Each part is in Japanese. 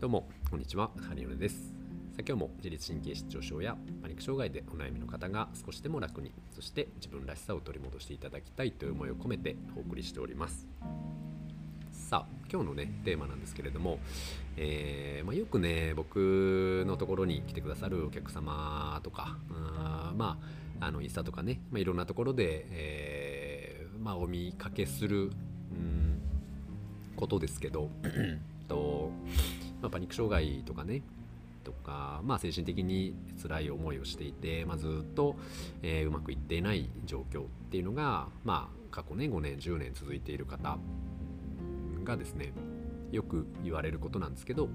どうもこんにちは。ハリオネです。さあ今日も自律神経失調症やパニック障害でお悩みの方が少しでも楽にそして自分らしさを取り戻していただきたいという思いを込めてお送りしております。さあ今日のねテーマなんですけれども、えー、まあ、よくね僕のところに来てくださるお客様とかあまああのインスタとかね、まあ、いろんなところで、えー、まあ、お見かけする、うん、ことですけどとまあ、パニック障害とかねとか、まあ、精神的に辛い思いをしていて、まあ、ずっと、えー、うまくいっていない状況っていうのが、まあ、過去ね5年10年続いている方がですねよく言われることなんですけど、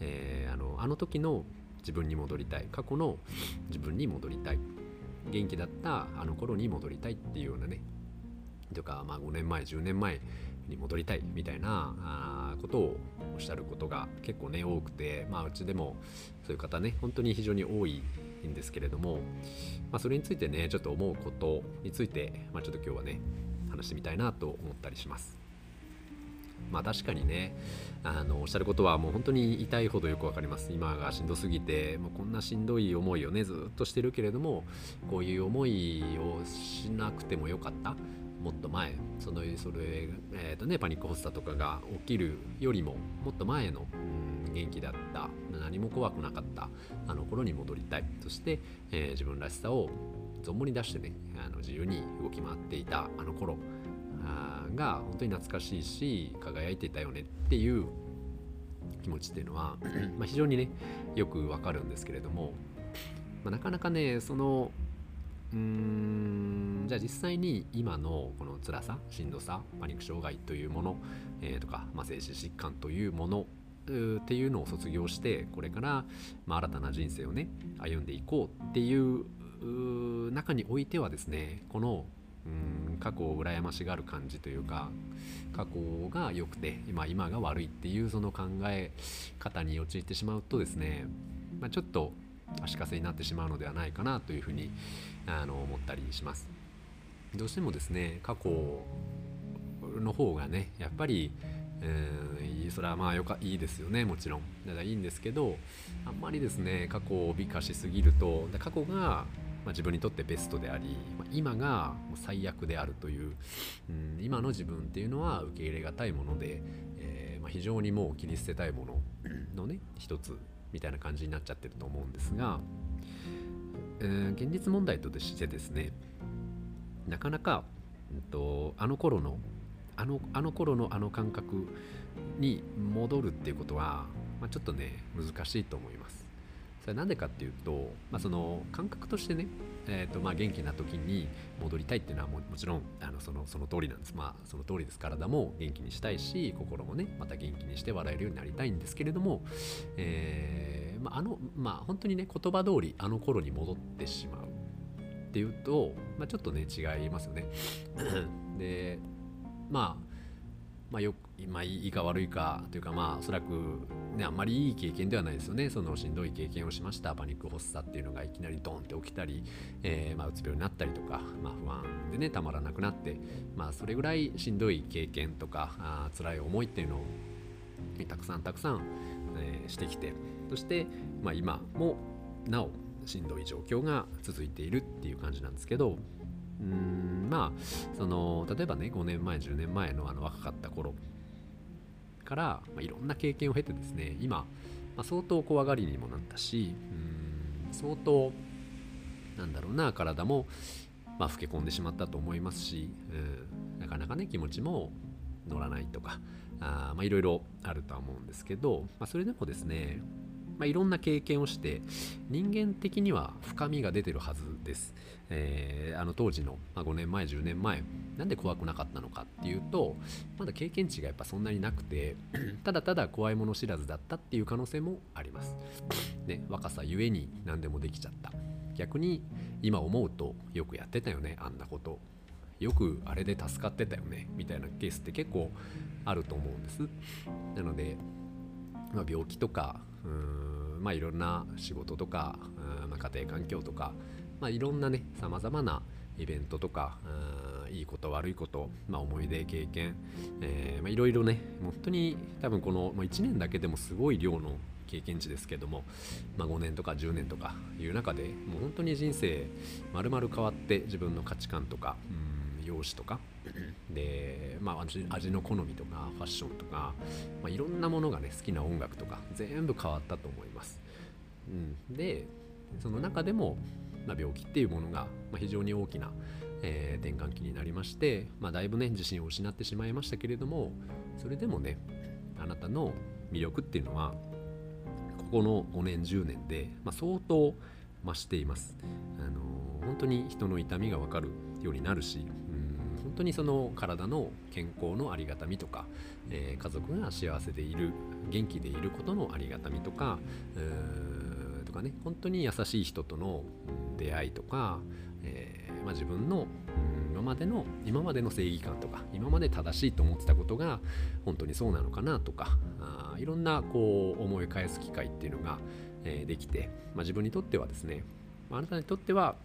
えー、あのあの時の自分に戻りたい過去の自分に戻りたい元気だったあの頃に戻りたいっていうようなねとか、まあ、5年前10年前に戻りたいみたいなことをおっしゃることが結構ね多くて、まあ、うちでもそういう方ね本当に非常に多いんですけれども、まあ、それについてねちょっと思うことについて、まあ、ちょっと今日はね話してみたいなと思ったりします。まあ確かにねあのおっしゃることはもう本当に痛いほどよくわかります今がしんどすぎてもうこんなしんどい思いをねずっとしてるけれどもこういう思いをしなくてもよかったもっと前そのそれ、えーとね、パニック発作とかが起きるよりももっと前の、うん、元気だった何も怖くなかったあの頃に戻りたいそして、えー、自分らしさを存分に出してねあの自由に動き回っていたあの頃が本当に懐かしいし輝いていたよねっていう気持ちっていうのはま非常にねよくわかるんですけれども、まあ、なかなかねそのうん。じゃあ実際に今のこの辛さしんどさパニック障害というもの、えー、とか、まあ、精神疾患というものっていうのを卒業してこれから、まあ、新たな人生をね歩んでいこうっていう中においてはですねこのうん過去を羨ましがる感じというか過去が良くて今今が悪いっていうその考え方に陥ってしまうとですね、まあ、ちょっと足かせになってしまうのではないかなというふうにあの思ったりします。どうしてもですね過去の方がねやっぱりうんそれはまあよかいいですよねもちろんだからいいんですけどあんまりですね過去を美化しすぎると過去が、まあ、自分にとってベストであり、まあ、今が最悪であるという、うん、今の自分っていうのは受け入れがたいもので、えー、まあ、非常にもう切り捨てたいもののね一つみたいな感じになっちゃってると思うんですが、えー、現実問題としてですねなかなか、うんと、あの頃のあのあの頃のあの感覚に戻るっていうことは、まあ、ちょっとね難しいと思います。それなんでかっていうと、まあ、その感覚としてね、えーとまあ、元気な時に戻りたいっていうのはももちろんあのそのその通りなんです。まあその通りです。体も元気にしたいし心もねまた元気にして笑えるようになりたいんですけれども、えーまあ、あのまあ本当にね言葉通りあの頃に戻ってしまうっていうと、まあ、ちょっとね違いますよね。でまあまあ、よまあ、いいか悪いかというかまあおそらくねあんまりいい経験ではないですよね。そのしんどい経験をしました。パニック発作っていうのがいきなりドンって起きたり、えー、まあ、うつ病になったりとか、まあ、不安でねたまらなくなって、まあ、それぐらいしんどい経験とかあ辛い思いっていうのをたくさんたくさん、えー、してきてそして、まあ、今もなおしんどい状況が続いているっていう感じなんですけどうんまあその例えばね5年前10年前のあの若かった頃から、まあ、いろんな経験を経てですね今、まあ、相当怖がりにもなったしうん相当なんだろうな体も、まあ、老け込んでしまったと思いますし、うん、なかなかね気持ちも乗らないとかあまあいろいろあるとは思うんですけど、まあ、それでもですねまあ、いろんな経験をして人間的には深みが出てるはずです、えー、あの当時の、まあ、5年前10年前なんで怖くなかったのかっていうとまだ経験値がやっぱそんなになくて ただただ怖いもの知らずだったっていう可能性もあります、ね、若さゆえに何でもできちゃった。逆に今思うとよくやってたよねあんなこと。よくあれで助かってたよねみたいなケースって結構あると思うんです。なので、まあ、病気とかうんまあいろんな仕事とか、まあ、家庭環境とか、まあ、いろんなねさまざまなイベントとかいいいこと悪いこと、まあ、思い出経験、えーまあ、いろいろね本当に多分この、まあ、1年だけでもすごい量の経験値ですけども、まあ、5年とか10年とかいう中でもう本当に人生まるまる変わって自分の価値観とか、うん、容姿とか。で、まあ、味味の好みとかファッションとか、まあ、いろんなものがね好きな音楽とか全部変わったと思います。うん、でその中でも、まあ、病気っていうものが、まあ、非常に大きな、えー、転換期になりまして、まあ、だいぶね自信を失ってしまいましたけれどもそれでもねあなたの魅力っていうのはここの5年10年で、まあ、相当増しています、あのー、本当に人の痛みが分かるようになるし、当にその体の健康のありがたみとか、えー、家族が幸せでいる元気でいることのありがたみとかとかね本当に優しい人との出会いとか、えー、まあ、自分の今までの今までの正義感とか今まで正しいと思ってたことが本当にそうなのかなとかあいろんなこう思い返す機会っていうのが、えー、できて、まあ、自分にとってはですねあなたにとっては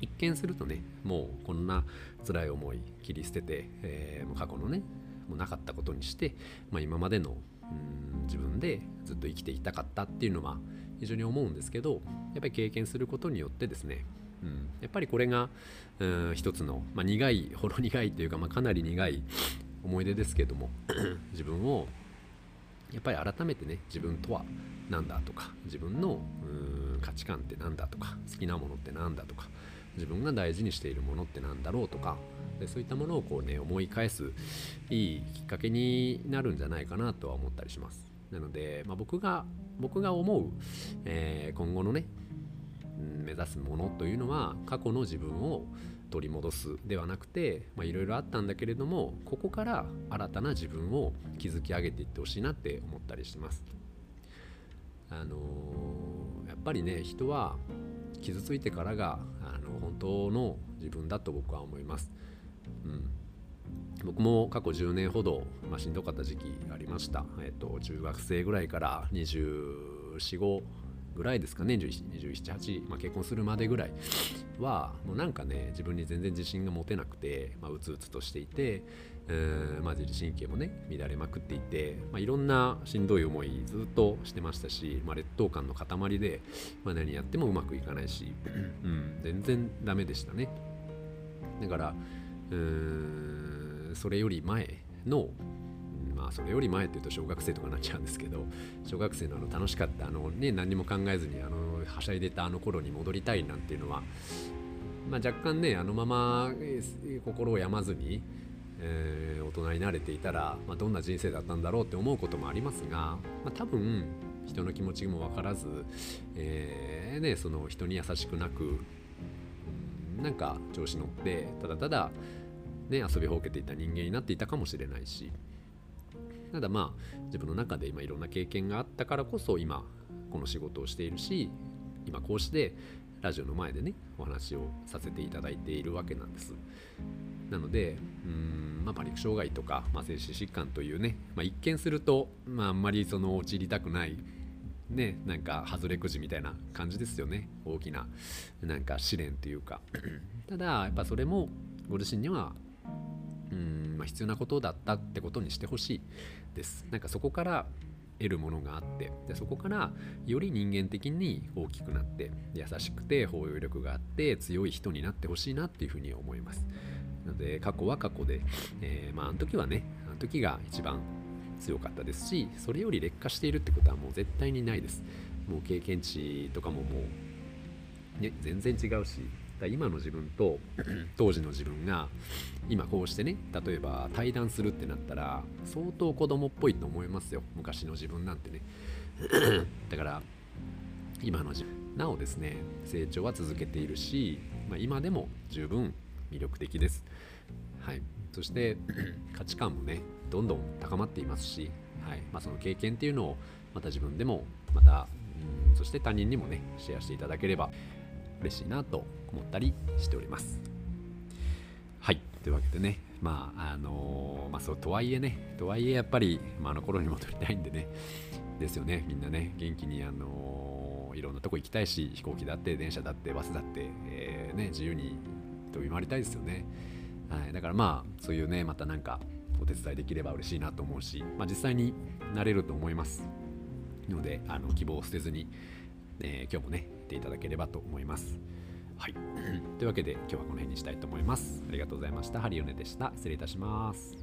一見するとねもうこんな辛い思い切り捨てて、えー、過去のねもうなかったことにして、まあ、今までのうん自分でずっと生きていたかったっていうのは非常に思うんですけどやっぱり経験することによってですね、うん、やっぱりこれがうん一つの、まあ、苦いほろ苦いというか、まあ、かなり苦い思い出ですけども 自分をやっぱり改めてね自分とは何だとか自分の価値観って何だとか好きなものって何だとか自分が大事にしているものって何だろうとかでそういったものをこうね思い返すいいきっかけになるんじゃないかなとは思ったりしますなので、まあ、僕が僕が思う、えー、今後のね目指すものというのは過去の自分を取り戻すではなくていろいろあったんだけれどもここから新たな自分を築き上げていってほしいなって思ったりしてます。あのー、やっぱりね人は傷ついてからがの本当の自分だと僕は思います。うん、僕も過去10年ほど、まあ、しんどかった時期ありました。えっ、と、中学生ぐらいから24、5ぐらいですかね、27、8、まあ、結婚するまでぐらいは、もうなんかね、自分に全然自信が持てなくて、まあ、うつうつとしていて、うんまあ、自律神経もね、乱れまくっていて、まあ、いろんなしんどい思いずっとしてましたし、まあ、劣等感の塊で、まあ、何やってもうまくいかないし、うん、全然ダメでしたね。だから、うーんそれより前のまあそれより前っていうと小学生とかになっちゃうんですけど小学生のあの楽しかったあのね何も考えずにあのはしゃいでたあの頃に戻りたいなんていうのは、まあ、若干ねあのまま心を病まずに、えー、大人になれていたら、まあ、どんな人生だったんだろうって思うこともありますが、まあ、多分人の気持ちも分からず、えーね、その人に優しくなくなんか調子乗ってただただね遊びほうけていた人間になっていたかもしれないしただまあ自分の中で今いろんな経験があったからこそ今この仕事をしているし今こうしてラジオの前でねお話をさせていただいているわけなんです。なのでうーん、まあ、パニック障害とか、まあ、精神疾患というね、まあ、一見すると、まあ、あんまりその陥りたくないねなんか外れくじみたいな感じですよね。大きななんか試練というか。ただやっぱそれもご自身にはうん、まあ、必要なことだったってことにしてほしいです。なんかそこから得るものがあってでそこからより人間的に大きくなって優しくて包容力があって強い人になってほしいなっていうふうに思います。なので過去は過去で、えー、まああの時はねあの時が一番強かったですしそれより劣化しているってことはもう絶対にないです。もう経験値とかももう、ね、全然違うし今の自分と 当時の自分が今こうしてね例えば対談するってなったら相当子供っぽいと思いますよ。昔の自分なんてね。だから今の自分なおですね成長は続けているし、まあ、今でも十分魅力的です。はい。そして 価値観もねどんどん高まっていますし、はい。まあ、その経験っていうのをまた自分でもまたそして他人にもねシェアしていただければ嬉しいなと思ったりしております。はい。というわけでねまああのー、まあそうとはいえねとはいえやっぱり、まあ、あの頃に戻りたいんでねですよね。みんなね元気にあのー、いろんなとこ行きたいし飛行機だって電車だってバスだって、えー、ね、自由に飛び回りたいですよね。はい、だからまあそういうねまたなんかお手伝いできれば嬉しいなと思うし、まあ、実際になれると思いますのであの希望を捨てずに、えー、今日もね見ていただければと思います。はい。というわけで今日はこの辺にしたいと思います。ありがとうございました。ハリオネでした。失礼いたします。